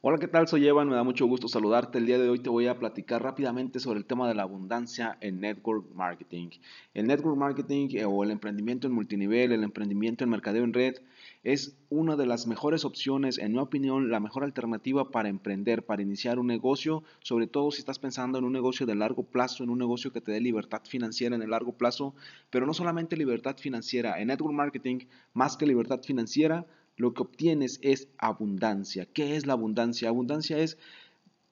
Hola, ¿qué tal? Soy Evan, me da mucho gusto saludarte. El día de hoy te voy a platicar rápidamente sobre el tema de la abundancia en network marketing. El network marketing eh, o el emprendimiento en multinivel, el emprendimiento en mercadeo en red, es una de las mejores opciones, en mi opinión, la mejor alternativa para emprender, para iniciar un negocio, sobre todo si estás pensando en un negocio de largo plazo, en un negocio que te dé libertad financiera en el largo plazo, pero no solamente libertad financiera, en network marketing, más que libertad financiera, lo que obtienes es abundancia. ¿Qué es la abundancia? Abundancia es,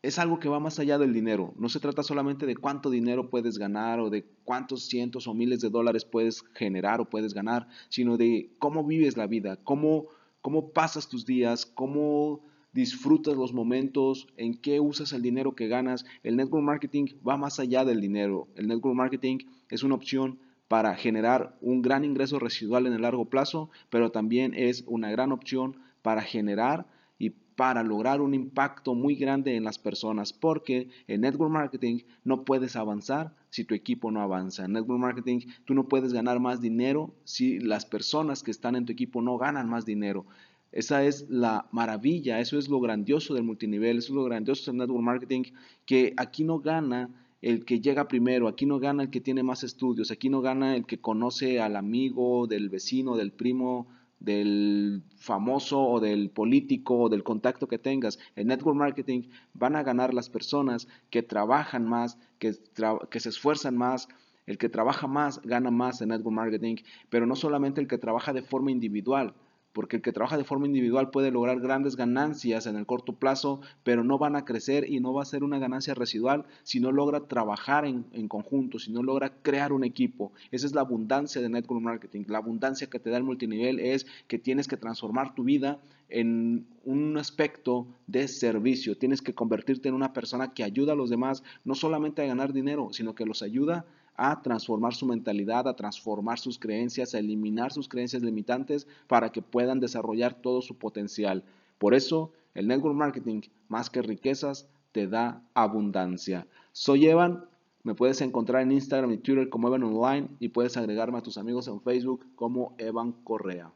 es algo que va más allá del dinero. No se trata solamente de cuánto dinero puedes ganar o de cuántos cientos o miles de dólares puedes generar o puedes ganar, sino de cómo vives la vida, cómo, cómo pasas tus días, cómo disfrutas los momentos, en qué usas el dinero que ganas. El network marketing va más allá del dinero. El network marketing es una opción para generar un gran ingreso residual en el largo plazo, pero también es una gran opción para generar y para lograr un impacto muy grande en las personas, porque en network marketing no puedes avanzar si tu equipo no avanza. En network marketing tú no puedes ganar más dinero si las personas que están en tu equipo no ganan más dinero. Esa es la maravilla, eso es lo grandioso del multinivel, eso es lo grandioso del network marketing, que aquí no gana el que llega primero, aquí no gana el que tiene más estudios, aquí no gana el que conoce al amigo, del vecino, del primo, del famoso o del político o del contacto que tengas. En network marketing van a ganar las personas que trabajan más, que, que se esfuerzan más. El que trabaja más gana más en network marketing, pero no solamente el que trabaja de forma individual, porque el que trabaja de forma individual puede lograr grandes ganancias en el corto plazo, pero no van a crecer y no va a ser una ganancia residual si no logra trabajar en, conjunto, si no logra crear un equipo. Esa es la abundancia de Network Marketing. La abundancia que te da el multinivel es que tienes que transformar tu vida en un aspecto de servicio. Tienes que convertirte en una persona que ayuda a los demás, no solamente a ganar dinero, sino que los ayuda a transformar su mentalidad, a transformar sus creencias, a eliminar sus creencias limitantes para que puedan desarrollar todo su potencial. Por eso, el network marketing, más que riquezas, te da abundancia. Soy Evan, me puedes encontrar en Instagram y Twitter como Evan Online y puedes agregarme a tus amigos en Facebook como Evan Correa.